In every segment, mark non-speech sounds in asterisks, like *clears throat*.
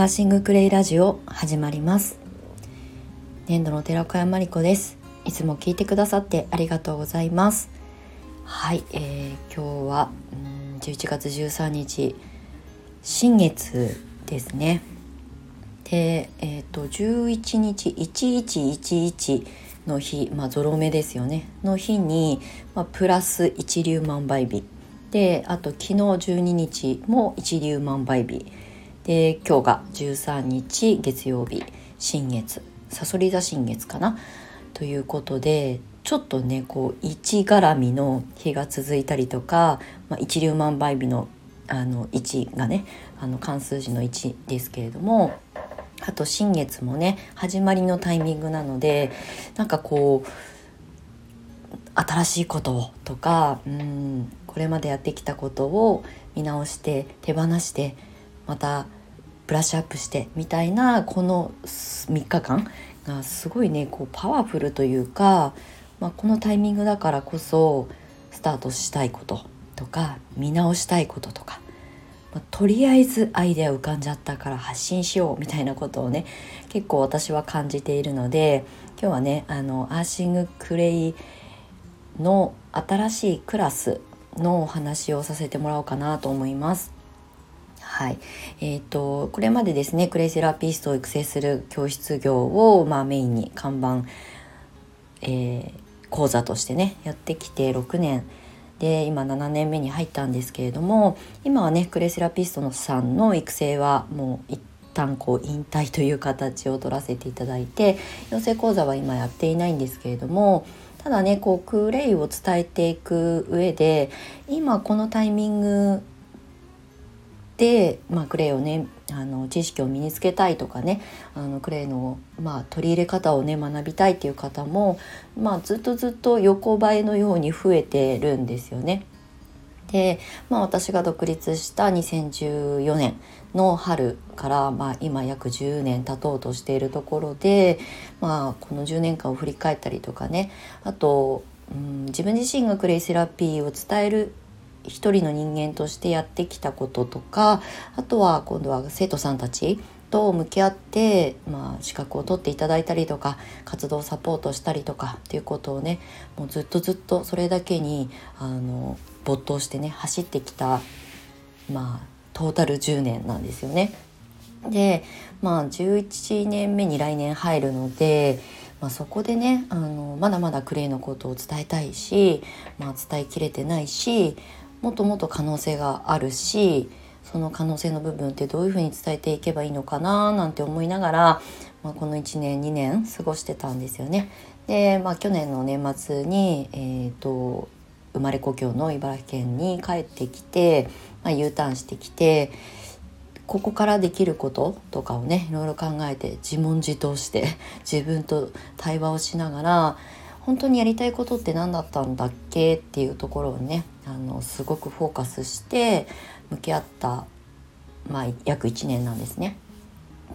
アーシングクレイラジオ始まります。年度の寺子屋真理子です。いつも聞いてくださってありがとうございます。はい、えー、今日はうん11月13日新月ですね。でえっ、ー、と11日1111の日まあゾロ目ですよね。の日に、まあ、プラス一粒万倍日。であと昨日12日も一粒万倍日。で今日が13日月曜日新月さそり座新月かな？ということでちょっとねこう1絡みの日が続いたりとか、まあ、一粒万倍日のあの1がねあの漢数字の1ですけれどもあと新月もね始まりのタイミングなのでなんかこう新しいこととかうんこれまでやってきたことを見直して手放してまたブラッシュアップしてみたいなこの3日間がすごいねこうパワフルというか、まあ、このタイミングだからこそスタートしたいこととか見直したいこととか、まあ、とりあえずアイデア浮かんじゃったから発信しようみたいなことをね結構私は感じているので今日はねあのアーシングクレイの新しいクラスのお話をさせてもらおうかなと思います。はい、えーと、これまでですねクレイセラピストを育成する教室業を、まあ、メインに看板、えー、講座としてねやってきて6年。で今7年目に入ったんですけれども今はねクレイセラピストのさんの育成はもう一旦こう引退という形を取らせていただいて養成講座は今やっていないんですけれどもただねこうクレイを伝えていく上で今このタイミングで、まあ、クレイをねあの知識を身につけたいとかねあのクレイの、まあ、取り入れ方をね学びたいっていう方も、まあ、ずっとずっと横ばいのように増えてるんですよね。で、まあ、私が独立した2014年の春から、まあ、今約10年経とうとしているところで、まあ、この10年間を振り返ったりとかねあと、うん、自分自身がクレイセラピーを伝える一人の人間としてやってきたこととかあとは今度は生徒さんたちと向き合って、まあ、資格を取っていただいたりとか活動サポートしたりとかっていうことをねもうずっとずっとそれだけにあの没頭してね走ってきた、まあ、トータル10年なんですよね。でまあ11年目に来年入るので、まあ、そこでねあのまだまだクレイのことを伝えたいし、まあ、伝えきれてないしもっともっと可能性があるしその可能性の部分ってどういうふうに伝えていけばいいのかななんて思いながら、まあ、この1年2年過ごしてたんですよね。で、まあ、去年の年末に、えーと、生まれ故郷の茨城県に帰ってきて、まあ、U ターンしてきてここからできることとかをねいろいろ考えて自問自答して自分と対話をしながら本当にやりたいことって何だったんだっけっていうところをねあのすごくフォーカスして向き合った、まあ、約1年なんですね。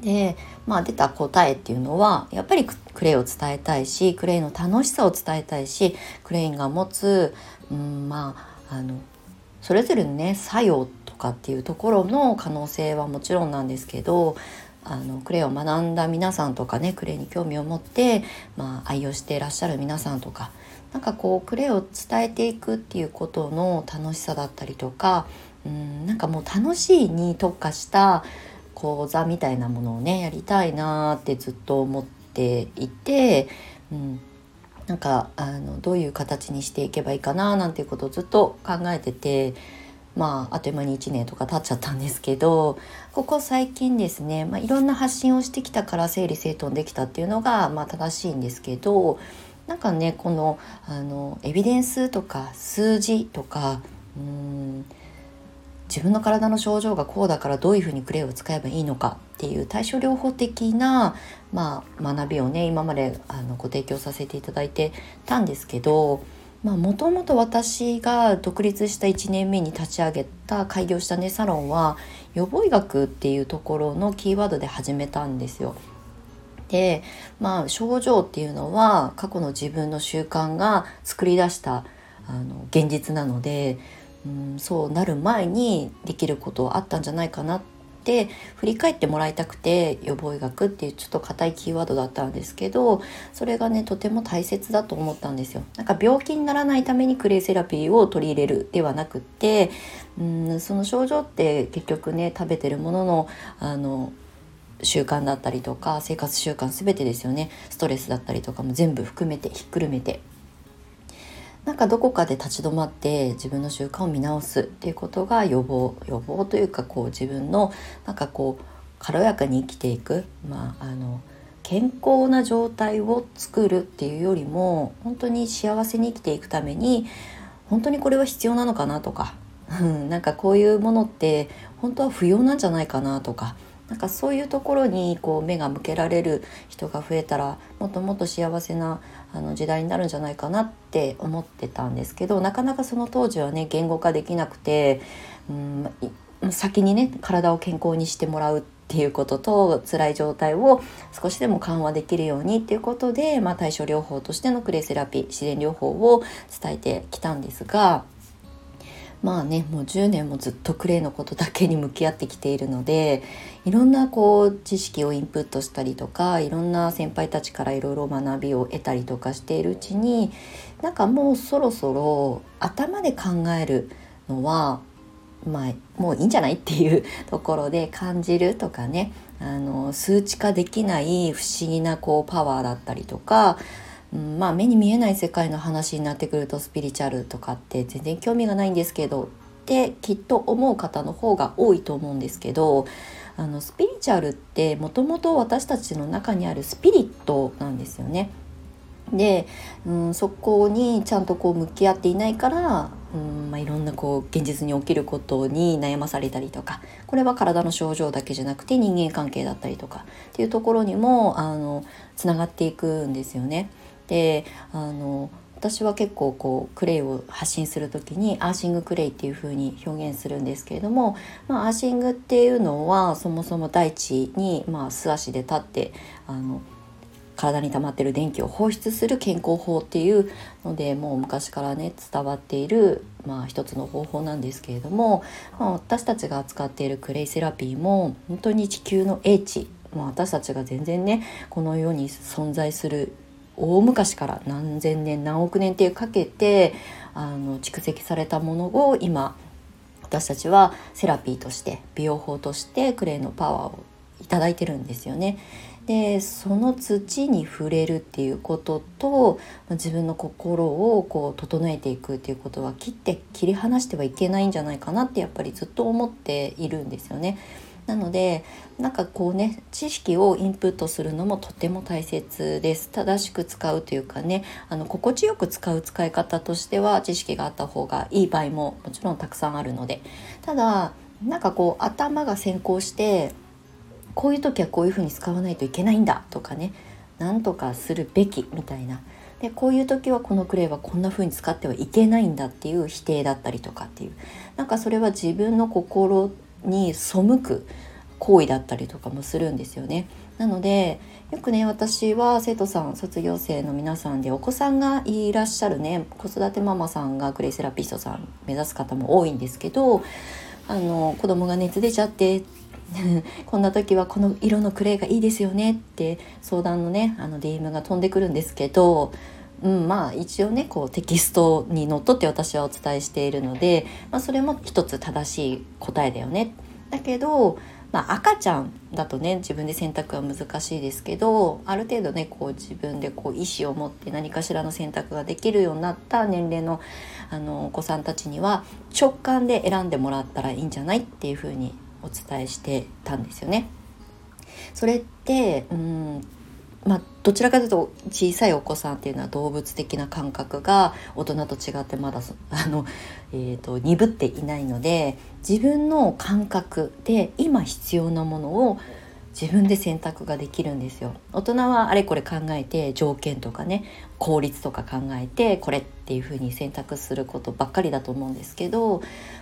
で、まあ、出た答えっていうのはやっぱりクレイを伝えたいしクレイの楽しさを伝えたいしクレイが持つ、うん、まああのそれぞれのね作用とかっていうところの可能性はもちろんなんですけどあのクレイを学んだ皆さんとかねクレイに興味を持って、まあ、愛用していらっしゃる皆さんとかなんかこうクレイを伝えていくっていうことの楽しさだったりとかうんなんかもう楽しいに特化した講座みたいなものをねやりたいなってずっと思っていて、うん、なんかあのどういう形にしていけばいいかななんていうことをずっと考えてて。まあ、あっという間に1年とか経っちゃったんですけどここ最近ですね、まあ、いろんな発信をしてきたから整理整頓できたっていうのが、まあ、正しいんですけどなんかねこのあのエビデンスとか数字とかうん自分の体の症状がこうだからどういうふうにクレイを使えばいいのかっていう対処療法的な、まあ、学びをね今まであのご提供させていただいてたんですけどもともと私が独立した1年目に立ち上げた開業したねサロンは予防医学っていうところのキーワードで始めたんですよ。でまあ症状っていうのは過去の自分の習慣が作り出したあの現実なので、うん、そうなる前にできることはあったんじゃないかなって振り返ってもらいたくて予防医学っていうちょっと硬いキーワードだったんですけどそれがねとても大切だと思ったんですよ。なんか病気にならないためにクレイセラピーを取り入れるではなくってうんその症状って結局ね食べてるもののあの習慣だったりとか生活習慣全てですよねストレスだったりとかも全部含めてひっくるめてなんかどこかで立ち止まって自分の習慣を見直すっていうことが予防予防というかこう自分のなんかこう軽やかに生きていく、まあ、あの健康な状態を作るっていうよりも本当に幸せに生きていくために本当にこれは必要なのかなとか、*laughs* なんかこういうものって本当は不要なんじゃないかなとかなんかそういうところにこう目が向けられる人が増えたらもっともっと幸せなあの時代になるんじゃないかなって思ってたんですけどなかなかその当時はね言語化できなくてうん先にね体を健康にしてもらうっていうことと辛い状態を少しでも緩和できるようにっていうことで、まあ、対処療法としてのクレイセラピー自然療法を伝えてきたんですがまあねもう10年もずっとクレイのことだけに向き合ってきているのでいろんなこう知識をインプットしたりとかいろんな先輩たちからいろいろ学びを得たりとかしているうちになんかもうそろそろ頭で考えるのはまあ、もういいんじゃないっていう *laughs* ところで感じるとかねあの数値化できない不思議なこうパワーだったりとかうん、まあ目に見えない世界の話になってくるとスピリチュアルとかって全然興味がないんですけどってきっと思う方の方が多いと思うんですけどあのスピリチュアルってもともと私たちの中にあるスピリットなんですよね。で、うん、そこにちゃんとこう向き合っていないから、うんまあ、いろんなこう現実に起きることに悩まされたりとかこれは体の症状だけじゃなくて人間関係だったりとかっていうところにもあのつながっていくんですよね。であの私は結構こうクレイを発信する時にアーシングクレイっていう風に表現するんですけれども、まあ、アーシングっていうのはそもそも大地に、まあ、素足で立ってあの体に溜まってる電気を放出する健康法っていうのでもう昔からね伝わっている、まあ、一つの方法なんですけれども、まあ、私たちが扱っているクレイセラピーも本当に地球の英知、まあ、私たちが全然ねこの世に存在する大昔から何千年何億年っていうかけてあの蓄積されたものを今私たちはセラピーとして美容法としてクレイのパワーを頂いてるんですよね。でその土に触れるっていうことと自分の心をこう整えていくっていうことは切って切り離してはいけないんじゃないかなってやっぱりずっと思っているんですよね。なのでなんかこうね知識をインプットするのもとても大切です。正しく使うというかねあの心地よく使う使い方としては知識があった方がいい場合ももちろんたくさんあるので。ただなんかこう頭が先行してこういう時はこういうふうに使わないといけないんだとかねなんとかするべきみたいな。でこういう時はこのクレイはこんな風に使ってはいけないんだっていう否定だったりとかっていう。なんかそれは自分の心に背く行為だったりとかもするんですよね。なのでよくね私は生徒さん卒業生の皆さんでお子さんがいらっしゃるね子育てママさんがクレイセラピストさん目指す方も多いんですけどあの子供が熱出ちゃって *laughs* こんな時はこの色のクレイがいいですよねって相談のねあの DM が飛んでくるんですけどうん、まあ一応ねこうテキストにのっとって私はお伝えしているので、まあ、それも一つ正しい答えだよね。だけど、まあ、赤ちゃんだとね自分で選択は難しいですけどある程度ねこう自分でこう意思を持って何かしらの選択ができるようになった年齢のあのお子さんたちには直感で選んでもらったらいいんじゃないっていうふうにお伝えしてたんですよね。それってうんまあ、どちらかというと小さいお子さんっていうのは動物的な感覚が大人と違ってまだあの、*laughs* えーと、鈍っていないので自分の感覚で今必要なものを自分で選択ができるんですよ。大人はあれこれ考えて条件とかね効率とか考えてこれっていう風に選択することばっかりだと思うんですけど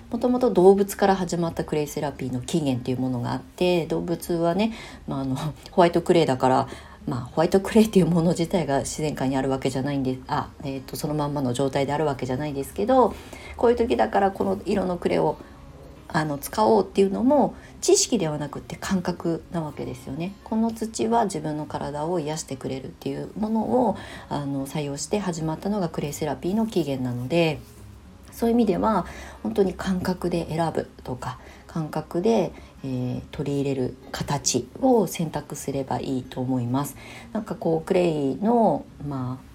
もともと動物から始まったクレイセラピーの起源っていうものがあって動物はね、まあ、あのホワイトクレイだからまあ、ホワイトクレイっていうもの自体が自然界にあるわけじゃないんであ、えーと、そのまんまの状態であるわけじゃないですけどこういう時だからこの色のクレイをあの使おうっていうのも知識ではなくて感覚なわけですよね。この土は自分の体を癒してくれるっていうものをあの採用して始まったのがクレイセラピーの起源なのでそういう意味では本当に感覚で選ぶとか感覚で、えー、取り入れる形を選択すればいいと思います。なんかこうクレイのまあ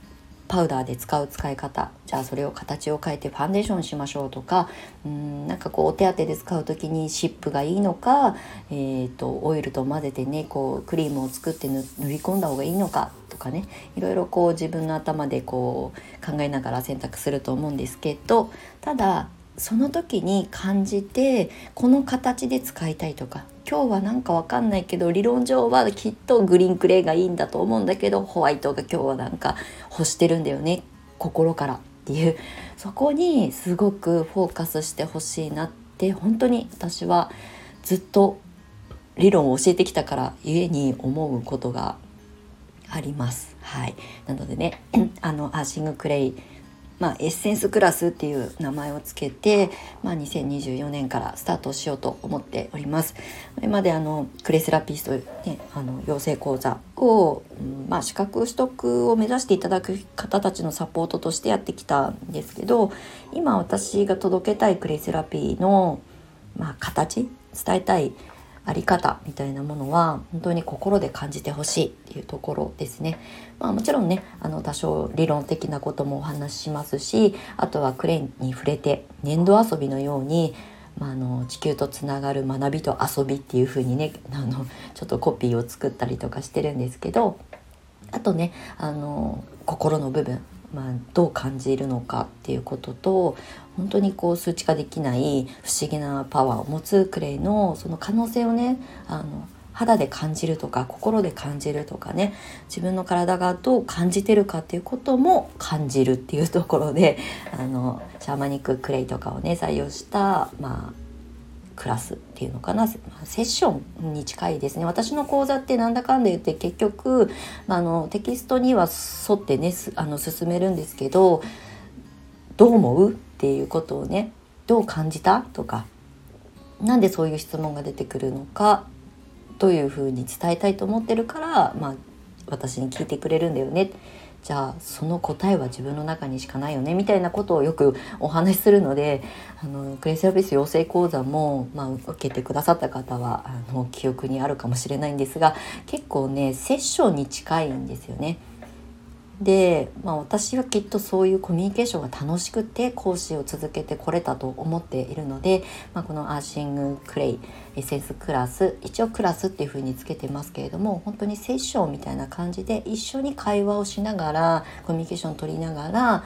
パウダーで使う使い方じゃあそれを形を変えてファンデーションしましょうとかうんなんかこうお手当で使う時にシップがいいのか、えーと、オイルと混ぜてねこうクリームを作って塗り込んだ方がいいのかとかねいろいろこう自分の頭でこう考えながら選択すると思うんですけどただその時に感じてこの形で使いたいとか今日はなんかわかんないけど理論上はきっとグリーンクレイがいいんだと思うんだけどホワイトが今日はなんか欲してるんだよね心から。っていう。そこにすごくフォーカスしてほしいなって本当に私はずっと理論を教えてきたからゆえに思うことがあります。はい、なのでね *clears throat* あのアーシングクレイまあ、エッセンスクラスっていう名前をつけて、まあ、2024年からスタートしようと思っております。これまであのクレセラピスト、ね、あの養成講座を、まあ、資格取得を目指していただく方たちのサポートとしてやってきたんですけど今私が届けたいクレセラピーの、まあ、形伝えたいあり方みたいなものは本当に心で感じてほしいっていうところですね。まあ、もちろんねあの多少理論的なこともお話ししますしあとはクレーンに触れて粘土遊びのように、まあ、の地球とつながる学びと遊びっていう風にねあのちょっとコピーを作ったりとかしてるんですけどあとねあの心の部分まあ、どう感じるのかっていうことと本当にこう数値化できない不思議なパワーを持つクレイのその可能性をねあの肌で感じるとか心で感じるとかね自分の体がどう感じてるかっていうことも感じるっていうところであのシャーマニッククレイとかをね採用したまあクラスっていうのかな。セッションに近いですね。私の講座ってなんだかんだ言って結局、まあ、のテキストには沿ってねあの進めるんですけどどう思う？っていうことをねどう感じた？とかなんでそういう質問が出てくるのか？どういうふうに伝えたいと思ってるから、まあ、私に聞いてくれるんだよね。じゃあその答えは自分の中にしかないよね？みたいなことをよくお話しするのであのクレイセラピス養成講座も、まあ、受けてくださった方はあの記憶にあるかもしれないんですが結構ねセッションに近いんですよね。で、まあ、私はきっとそういうコミュニケーションが楽しくて講師を続けてこれたと思っているので、まあ、このアーシングクレイエッセンスクラス一応クラスっていう風につけてますけれども本当にセッションみたいな感じで一緒に会話をしながらコミュニケーションを取りながら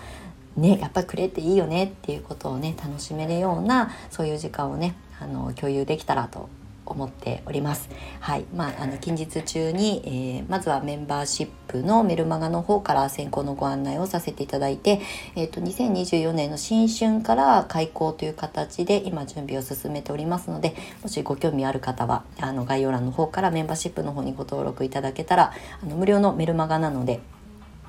ね、やっぱりクレイっていいよねっていうことをね楽しめるようなそういう時間をねあの共有できたらと思っております。はい、まあ、あの近日中に、えー、まずはメンバーシップのメルマガの方から先行のご案内をさせていただいて、えっ、ー、と2024年の新春から開校という形で今準備を進めておりますので、もしご興味ある方はあの概要欄の方からメンバーシップの方にご登録いただけたら、あの無料のメルマガなので。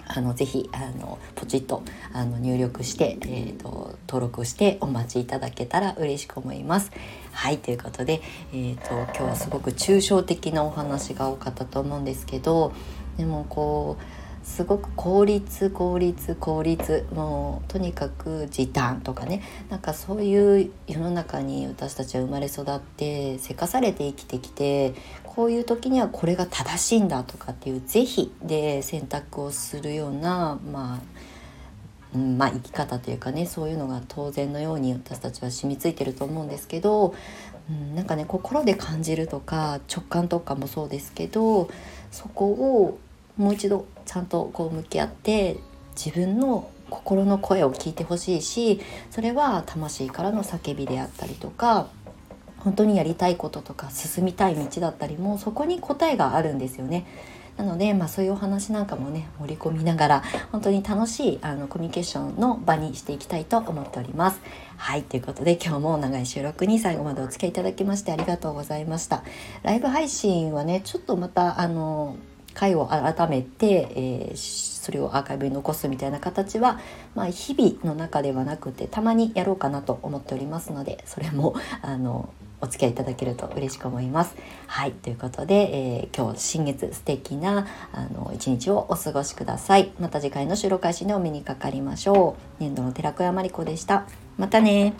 あのぜひあのポチッとあの入力して、えーと、登録してお待ちいただけたら嬉しく思います。はいということで、えーと、今日はすごく抽象的なお話が多かったと思うんですけどでもこうすごく効率効率効率もうとにかく時短とかねなんかそういう世の中に私たちは生まれ育ってせかされて生きてきてこういう時にはこれが正しいんだとかっていう是非で選択をするようなまあうん、まあ生き方というかねそういうのが当然のように私たちは染みついてると思うんですけど、うん、なんかね心で感じるとか直感とかもそうですけどそこをもう一度ちゃんとこう向き合って自分の心の声を聞いてほしいしそれは魂からの叫びであったりとか本当にやりたいこととか進みたい道だったりもそこに答えがあるんですよね。なので、まあ、そういうお話なんかもね盛り込みながら本当に楽しいあのコミュニケーションの場にしていきたいと思っております。はいということで今日も長い収録に最後までお付き合いいただきましてありがとうございました。ライブ配信はねちょっとまたあの回を改めて、えー、それをアーカイブに残すみたいな形は、まあ、日々の中ではなくてたまにやろうかなと思っておりますのでそれもあのお付き合いいただけると嬉しく思います。はいということで、えー、今日新月素敵なあの一日をお過ごしください。また次回の収録配信でお目にかかりましょう。年度の寺子屋まりこでした。またね